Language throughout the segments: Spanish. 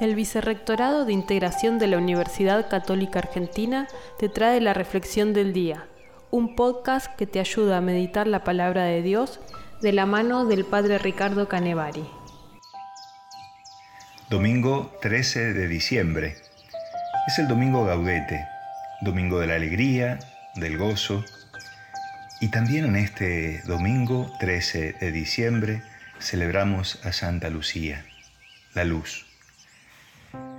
El Vicerrectorado de Integración de la Universidad Católica Argentina te trae la Reflexión del Día, un podcast que te ayuda a meditar la palabra de Dios de la mano del Padre Ricardo Canevari. Domingo 13 de diciembre. Es el domingo gaudete, domingo de la alegría, del gozo. Y también en este domingo 13 de diciembre celebramos a Santa Lucía, la luz.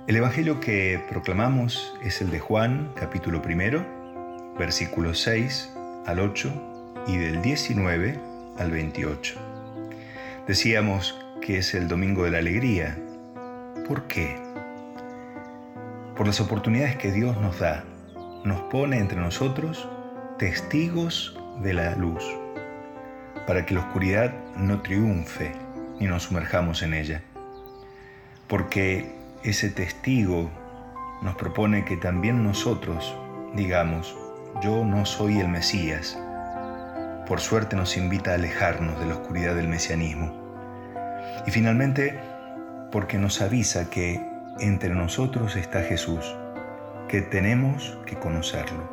El Evangelio que proclamamos es el de Juan, capítulo primero, versículos 6 al 8 y del 19 al 28. Decíamos que es el domingo de la alegría. ¿Por qué? Por las oportunidades que Dios nos da, nos pone entre nosotros testigos de la luz, para que la oscuridad no triunfe ni nos sumerjamos en ella. Porque ese testigo nos propone que también nosotros digamos, yo no soy el Mesías. Por suerte nos invita a alejarnos de la oscuridad del mesianismo. Y finalmente, porque nos avisa que entre nosotros está Jesús, que tenemos que conocerlo.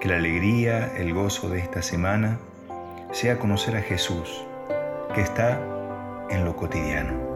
Que la alegría, el gozo de esta semana sea conocer a Jesús, que está en lo cotidiano.